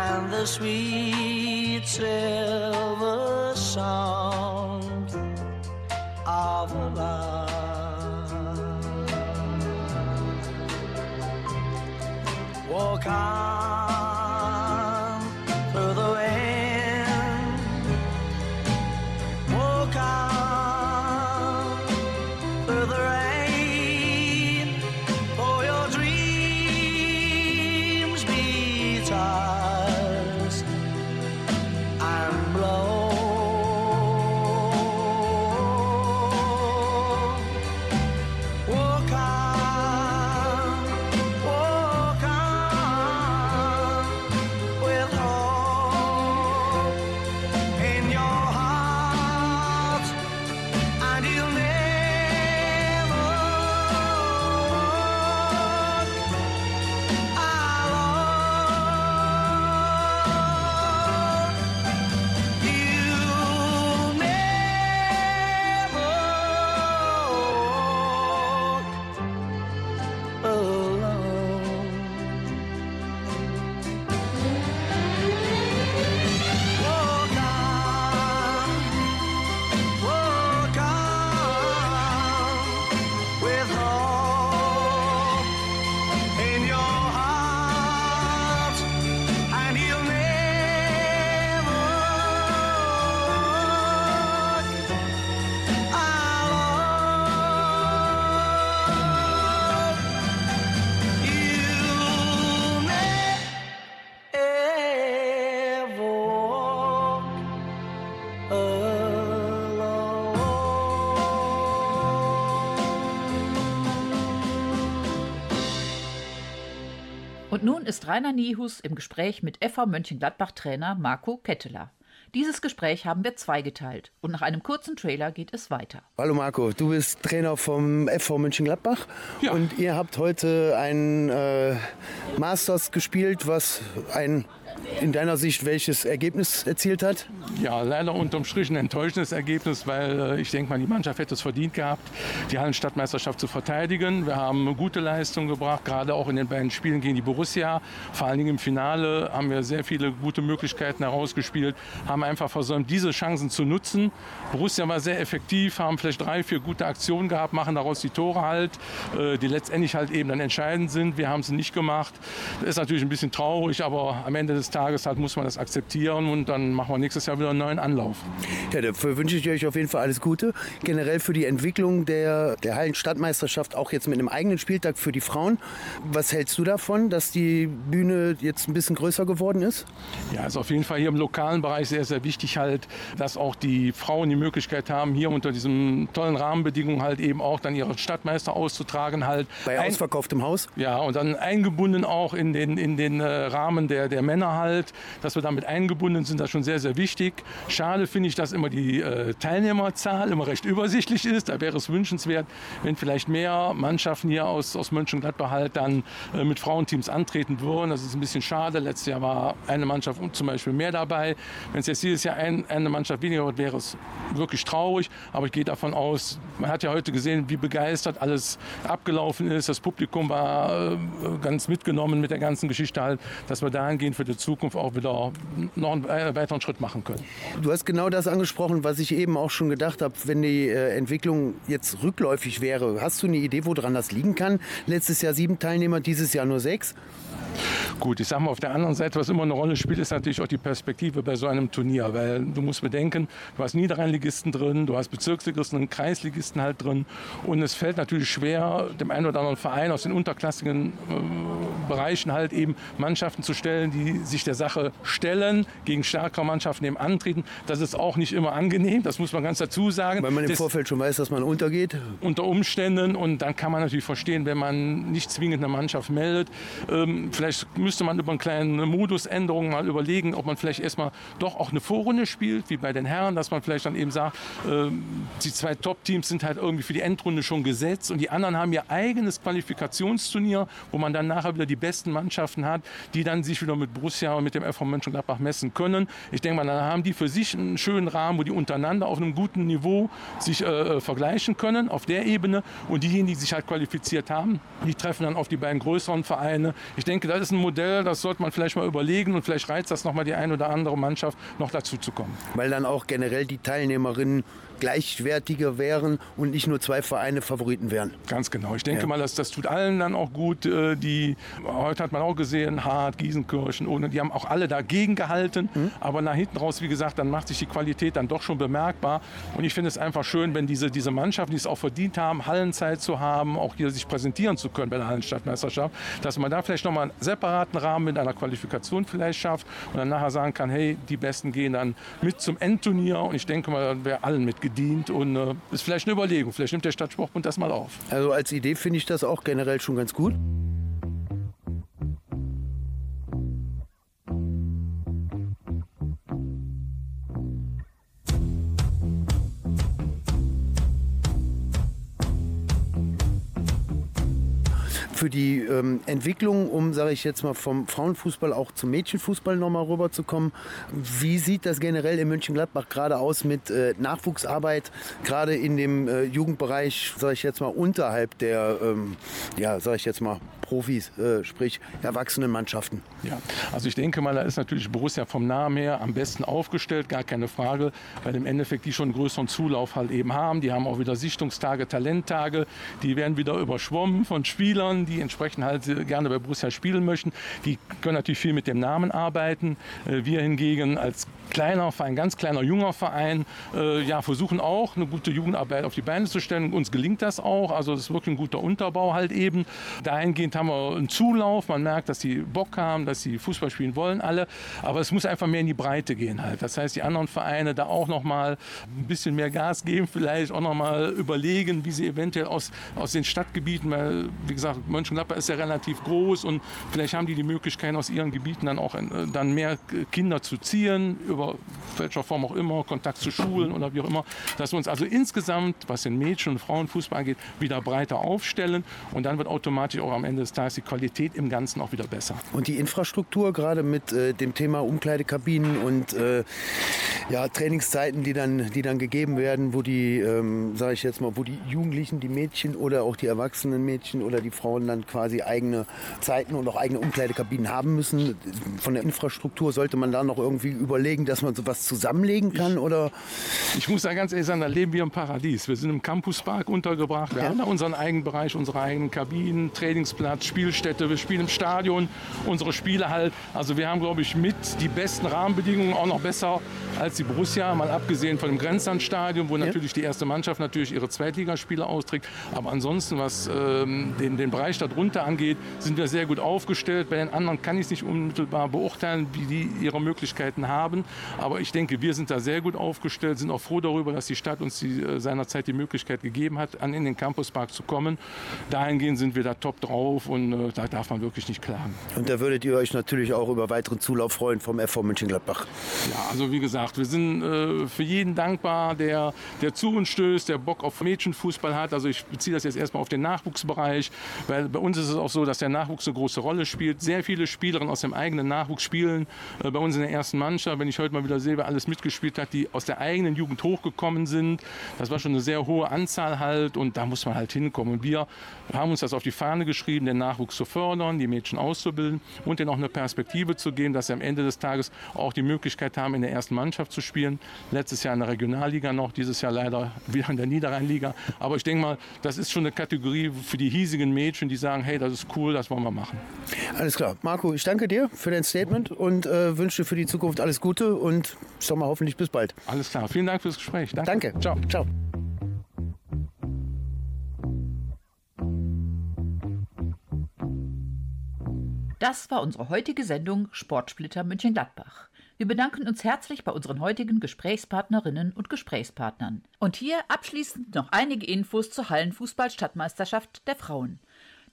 and the sweet silver sound of love. Walk on
ist Rainer Niehus im Gespräch mit FV Mönchengladbach-Trainer Marco Ketteler. Dieses Gespräch haben wir zweigeteilt und nach einem kurzen Trailer geht es weiter.
Hallo Marco, du bist Trainer vom FV Mönchengladbach und ihr habt heute ein äh, Masters gespielt, was ein in deiner Sicht welches Ergebnis erzielt hat?
Ja, leider unterm Strich ein enttäuschendes Ergebnis, weil äh, ich denke mal, die Mannschaft hätte es verdient gehabt, die Hallenstadtmeisterschaft zu verteidigen. Wir haben eine gute Leistung gebracht, gerade auch in den beiden Spielen gegen die Borussia. Vor allen Dingen im Finale haben wir sehr viele gute Möglichkeiten herausgespielt, haben einfach versäumt, diese Chancen zu nutzen. Borussia war sehr effektiv, haben vielleicht drei, vier gute Aktionen gehabt, machen daraus die Tore halt, äh, die letztendlich halt eben dann entscheidend sind. Wir haben sie nicht gemacht. Das ist natürlich ein bisschen traurig, aber am Ende des Tages halt muss man das akzeptieren und dann machen wir nächstes Jahr wieder einen neuen Anlauf.
Ja, dafür wünsche ich euch auf jeden Fall alles Gute. Generell für die Entwicklung der, der Hallenstadtmeisterschaft, auch jetzt mit einem eigenen Spieltag für die Frauen. Was hältst du davon, dass die Bühne jetzt ein bisschen größer geworden ist?
Ja, ist auf jeden Fall hier im lokalen Bereich sehr, sehr wichtig halt, dass auch die Frauen die Möglichkeit haben, hier unter diesen tollen Rahmenbedingungen halt eben auch dann ihre Stadtmeister auszutragen halt.
Bei ausverkauftem Haus?
Ja, und dann eingebunden auch in den, in den äh, Rahmen der, der Männer halt, dass wir damit eingebunden sind, das ist schon sehr, sehr wichtig. Schade finde ich, dass immer die äh, Teilnehmerzahl immer recht übersichtlich ist. Da wäre es wünschenswert, wenn vielleicht mehr Mannschaften hier aus, aus Mönchengladbach halt dann äh, mit Frauenteams antreten würden. Das ist ein bisschen schade. Letztes Jahr war eine Mannschaft zum Beispiel mehr dabei. Wenn es jetzt dieses Jahr ein, eine Mannschaft weniger wird, wäre es wirklich traurig. Aber ich gehe davon aus, man hat ja heute gesehen, wie begeistert alles abgelaufen ist. Das Publikum war äh, ganz mitgenommen mit der ganzen Geschichte halt, dass wir dahingehend für die Zukunft auch wieder noch einen weiteren Schritt machen können.
Du hast genau das angesprochen, was ich eben auch schon gedacht habe, wenn die äh, Entwicklung jetzt rückläufig wäre. Hast du eine Idee, woran das liegen kann? Letztes Jahr sieben Teilnehmer, dieses Jahr nur sechs.
Gut, ich sag mal, auf der anderen Seite, was immer eine Rolle spielt, ist natürlich auch die Perspektive bei so einem Turnier. Weil du musst bedenken, du hast Niederrheinligisten drin, du hast Bezirksligisten und Kreisligisten halt drin. Und es fällt natürlich schwer, dem einen oder anderen Verein aus den unterklassigen äh, Bereichen halt eben Mannschaften zu stellen, die sich der Sache stellen, gegen stärkere Mannschaften eben antreten. Das ist auch nicht immer angenehm, das muss man ganz dazu sagen.
Weil man im
Das-
Vorfeld schon weiß, dass man untergeht.
unter Umständen und dann kann man natürlich verstehen, wenn man nicht zwingend eine Mannschaft meldet. Ähm, vielleicht müsste man über eine kleine Modusänderung mal überlegen, ob man vielleicht erstmal doch auch eine Vorrunde spielt, wie bei den Herren, dass man vielleicht dann eben sagt, ähm, die zwei Top-Teams sind halt irgendwie für die Endrunde schon gesetzt und die anderen haben ihr eigenes Qualifikationsturnier, wo man dann nachher wieder die besten Mannschaften hat, die dann sich wieder mit Borussia und mit dem FV Mönchengladbach messen können. Ich denke mal, dann haben die für sich einen schönen Rahmen, wo die untereinander auf einem guten Niveau sich äh, vergleichen können auf der Ebene und diejenigen, die sich halt qualifiziert haben, die treffen dann auf die beiden größeren Vereine. Ich denke, das ist ein Modell, das sollte man vielleicht mal überlegen und vielleicht reizt das nochmal die ein oder andere Mannschaft noch dazu zu kommen.
Weil dann auch generell die Teilnehmerinnen gleichwertiger wären und nicht nur zwei Vereine Favoriten wären.
Ganz genau. Ich denke
Ja.
mal, dass das tut allen dann auch gut. äh, Die heute hat man auch gesehen, Hart, Giesenkirchen, ohne, die haben auch alle dagegen gehalten. Aber nach hinten raus, wie gesagt, dann macht sich die Qualität dann doch schon bemerkbar. Und ich finde es einfach schön, wenn diese, diese Mannschaften, die es auch verdient haben, Hallenzeit zu haben, auch hier sich präsentieren zu können bei der Hallenstadtmeisterschaft, dass man da vielleicht nochmal einen separaten Rahmen mit einer Qualifikation vielleicht schafft und dann nachher sagen kann, hey, die Besten gehen dann mit zum Endturnier. Und ich denke mal, dann wäre allen mitgedient und äh, ist vielleicht eine Überlegung. Vielleicht nimmt der Stadtsportbund das mal auf.
Also als Idee finde ich das auch generell schon ganz gut. Für die ähm, Entwicklung, um, sage ich jetzt mal, vom Frauenfußball auch zum Mädchenfußball nochmal rüberzukommen. Wie sieht das generell in Mönchengladbach gerade aus mit äh, Nachwuchsarbeit, gerade in dem äh, Jugendbereich, sage ich jetzt mal, unterhalb der, ähm, ja, sage ich jetzt mal, Profis, äh, sprich Erwachsenenmannschaften?
Ja, also ich denke mal, da ist natürlich Borussia vom Namen her am besten aufgestellt, gar keine Frage, weil im Endeffekt die schon einen größeren Zulauf halt eben haben. Die haben auch wieder Sichtungstage, Talenttage, die werden wieder überschwommen von Spielern, die entsprechend halt gerne bei Borussia spielen möchten. Die können natürlich viel mit dem Namen arbeiten. Äh, Wir hingegen als kleiner Verein, ganz kleiner, junger Verein, äh, ja, versuchen auch eine gute Jugendarbeit auf die Beine zu stellen. Uns gelingt das auch. Also das ist wirklich ein guter Unterbau halt eben. Dahingehend haben wir einen Zulauf. Man merkt, dass die Bock haben, dass sie Fußball spielen wollen alle. Aber es muss einfach mehr in die Breite gehen halt. Das heißt, die anderen Vereine da auch noch mal ein bisschen mehr Gas geben, vielleicht auch noch mal überlegen, wie sie eventuell aus, aus den Stadtgebieten, weil wie gesagt, Mönchengladbach ist ja relativ groß und vielleicht haben die die Möglichkeit aus ihren Gebieten dann auch äh, dann mehr Kinder zu ziehen, über welcher Form auch immer, Kontakt zu Schulen oder wie auch immer, dass wir uns also insgesamt, was den Mädchen- und Frauenfußball angeht, wieder breiter aufstellen und dann wird automatisch auch am Ende des Tages die Qualität im Ganzen auch wieder besser.
Und die Infrastruktur, gerade mit äh, dem Thema Umkleidekabinen und äh, ja, Trainingszeiten, die dann, die dann gegeben werden, wo die, ähm, sage ich jetzt mal, wo die Jugendlichen, die Mädchen oder auch die erwachsenen Mädchen oder die Frauen dann quasi eigene Zeiten und auch eigene Umkleidekabinen haben müssen. Von der Infrastruktur sollte man da noch irgendwie überlegen, dass man sowas zusammenlegen kann oder?
Ich muss da ganz ehrlich sagen, da leben wir im Paradies. Wir sind im Campuspark untergebracht. Wir
Ja.
haben da unseren eigenen Bereich, unsere eigenen Kabinen, Trainingsplatz, Spielstätte. Wir spielen im Stadion unsere Spiele halt. Also wir haben, glaube ich, mit die besten Rahmenbedingungen, auch noch besser als die Borussia, mal abgesehen von dem Grenzlandstadion, wo natürlich die erste Mannschaft natürlich ihre Zweitligaspiele austrägt. Aber ansonsten, was ähm, den, den Bereich darunter angeht, sind wir sehr gut aufgestellt. Bei den anderen kann ich es nicht unmittelbar beurteilen, wie die ihre Möglichkeiten haben. Aber ich denke, wir sind da sehr gut aufgestellt, sind auch froh darüber, dass die Stadt uns die, äh, seinerzeit die Möglichkeit gegeben hat, an in den Campuspark zu kommen. Dahingehend sind wir da top drauf und äh, da darf man wirklich nicht klagen.
Und da würdet ihr euch natürlich auch über weiteren Zulauf freuen vom FV Mönchengladbach.
Ja, also wie gesagt, wir sind äh, für jeden dankbar, der, der zu uns stößt, der Bock auf Mädchenfußball hat. Also ich beziehe das jetzt erstmal auf den Nachwuchsbereich, weil bei uns ist es auch so, dass der Nachwuchs eine große Rolle spielt. Sehr viele Spielerinnen aus dem eigenen Nachwuchs spielen äh, bei uns in der ersten Mannschaft. Wenn ich heute mal wieder sehe, wer alles mitgespielt hat, die aus der eigenen Jugend hochgekommen sind, das war schon eine sehr hohe Anzahl halt und da muss man halt hinkommen. Und wir haben uns das auf die Fahne geschrieben, den Nachwuchs zu fördern, die Mädchen auszubilden und denen auch eine Perspektive zu geben, dass sie am Ende des Tages auch die Möglichkeit haben, in der ersten Mannschaft zu spielen. Letztes Jahr in der Regionalliga noch, dieses Jahr leider wieder in der Niederrheinliga. Aber ich denke mal, das ist schon eine Kategorie für die hiesigen Mädchen, die sagen, hey, das ist cool, das wollen wir machen.
Alles klar. Marco, ich danke dir für dein Statement und äh, wünsche dir für die Zukunft alles Gute und ich sag mal hoffentlich bis bald.
Alles klar. Vielen Dank fürs Gespräch. Danke.
Danke.
Ciao.
Ciao.
Das war unsere heutige Sendung Sportsplitter München-Gladbach. Wir bedanken uns herzlich bei unseren heutigen Gesprächspartnerinnen und Gesprächspartnern. Und hier abschließend noch einige Infos zur Hallenfußball-Stadtmeisterschaft der Frauen.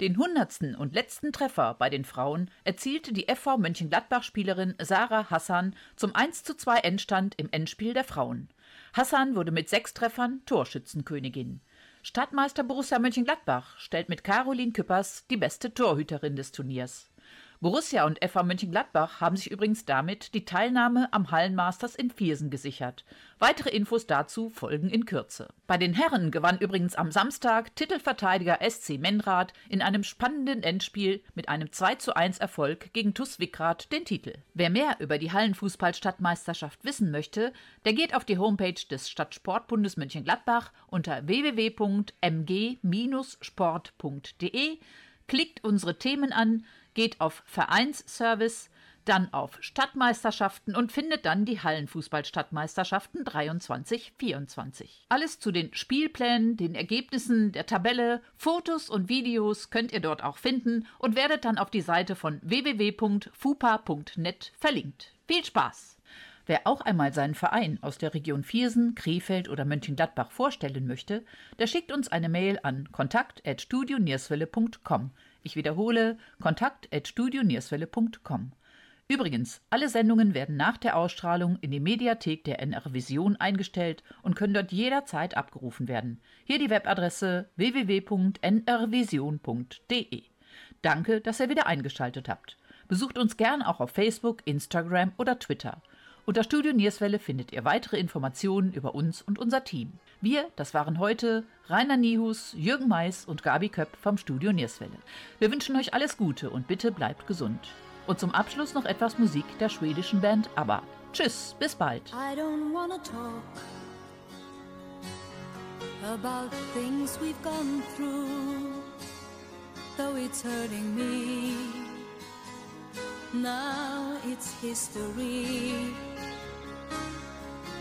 Den hundertsten und letzten Treffer bei den Frauen erzielte die FV Mönchengladbach-Spielerin Sarah Hassan zum 1:2 Endstand im Endspiel der Frauen. Hassan wurde mit sechs Treffern Torschützenkönigin. Stadtmeister Borussia Mönchengladbach stellt mit Caroline Küppers die beste Torhüterin des Turniers. Borussia und FV Mönchengladbach haben sich übrigens damit die Teilnahme am Hallenmasters in Viersen gesichert. Weitere Infos dazu folgen in Kürze. Bei den Herren gewann übrigens am Samstag Titelverteidiger SC Menrad in einem spannenden Endspiel mit einem 2:1 Erfolg gegen TuS Wickrath den Titel. Wer mehr über die Hallenfußball-Stadtmeisterschaft wissen möchte, der geht auf die Homepage des Stadtsportbundes Mönchengladbach unter www.mg-sport.de, klickt unsere Themen an, geht auf Vereinsservice, dann auf Stadtmeisterschaften und findet dann die Hallenfußball-Stadtmeisterschaften 23-24. Alles zu den Spielplänen, den Ergebnissen, der Tabelle, Fotos und Videos könnt ihr dort auch finden und werdet dann auf die Seite von www.fupa.net verlinkt. Viel Spaß! Wer auch einmal seinen Verein aus der Region Viersen, Krefeld oder Mönchengladbach vorstellen möchte, der schickt uns eine Mail an kontakt.studionierswelle.com. Ich wiederhole, kontakt.studionierswelle.com. Übrigens, alle Sendungen werden nach der Ausstrahlung in die Mediathek der NR Vision eingestellt und können dort jederzeit abgerufen werden. Hier die Webadresse www.nrvision.de. Danke, dass ihr wieder eingeschaltet habt. Besucht uns gern auch auf Facebook, Instagram oder Twitter. Unter Studio Nierswelle findet ihr weitere Informationen über uns und unser Team. Wir, das waren heute Rainer Nihus, Jürgen Mais und Gabi Köpp vom Studio Nierswelle. Wir wünschen euch alles Gute und bitte bleibt gesund. Und zum Abschluss noch etwas Musik der schwedischen Band ABBA. Tschüss, bis bald.
I don't wanna talk about things we've gone through, though it's hurting me. Now it's history.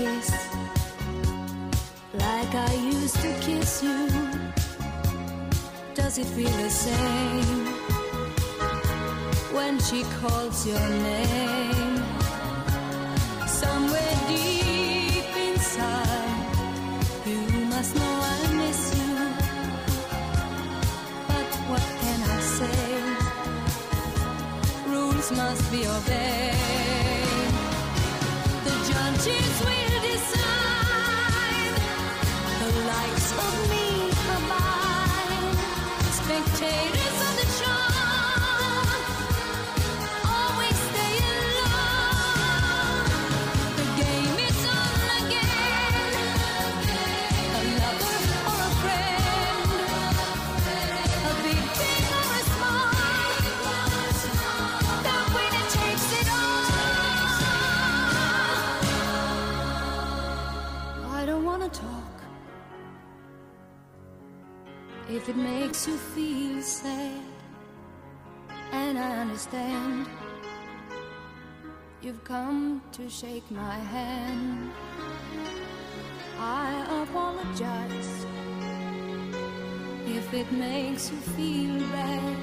Kiss like I used to kiss you? Does it feel the same when she calls your name? Somewhere deep inside, you must know I miss you. But what can I say? Rules must be obeyed. The judges will shake my hand. I apologize if it makes you feel bad.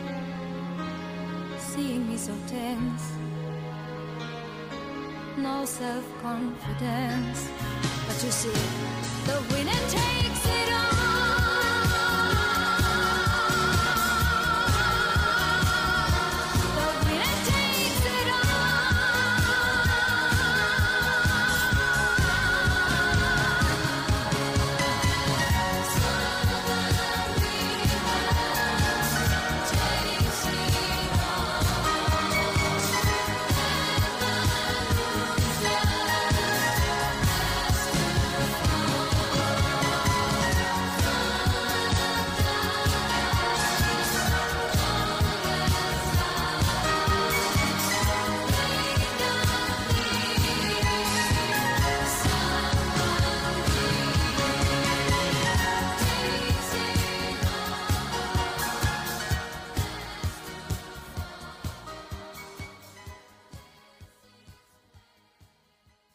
Seeing me so tense, no self confidence. But you see, the winner takes.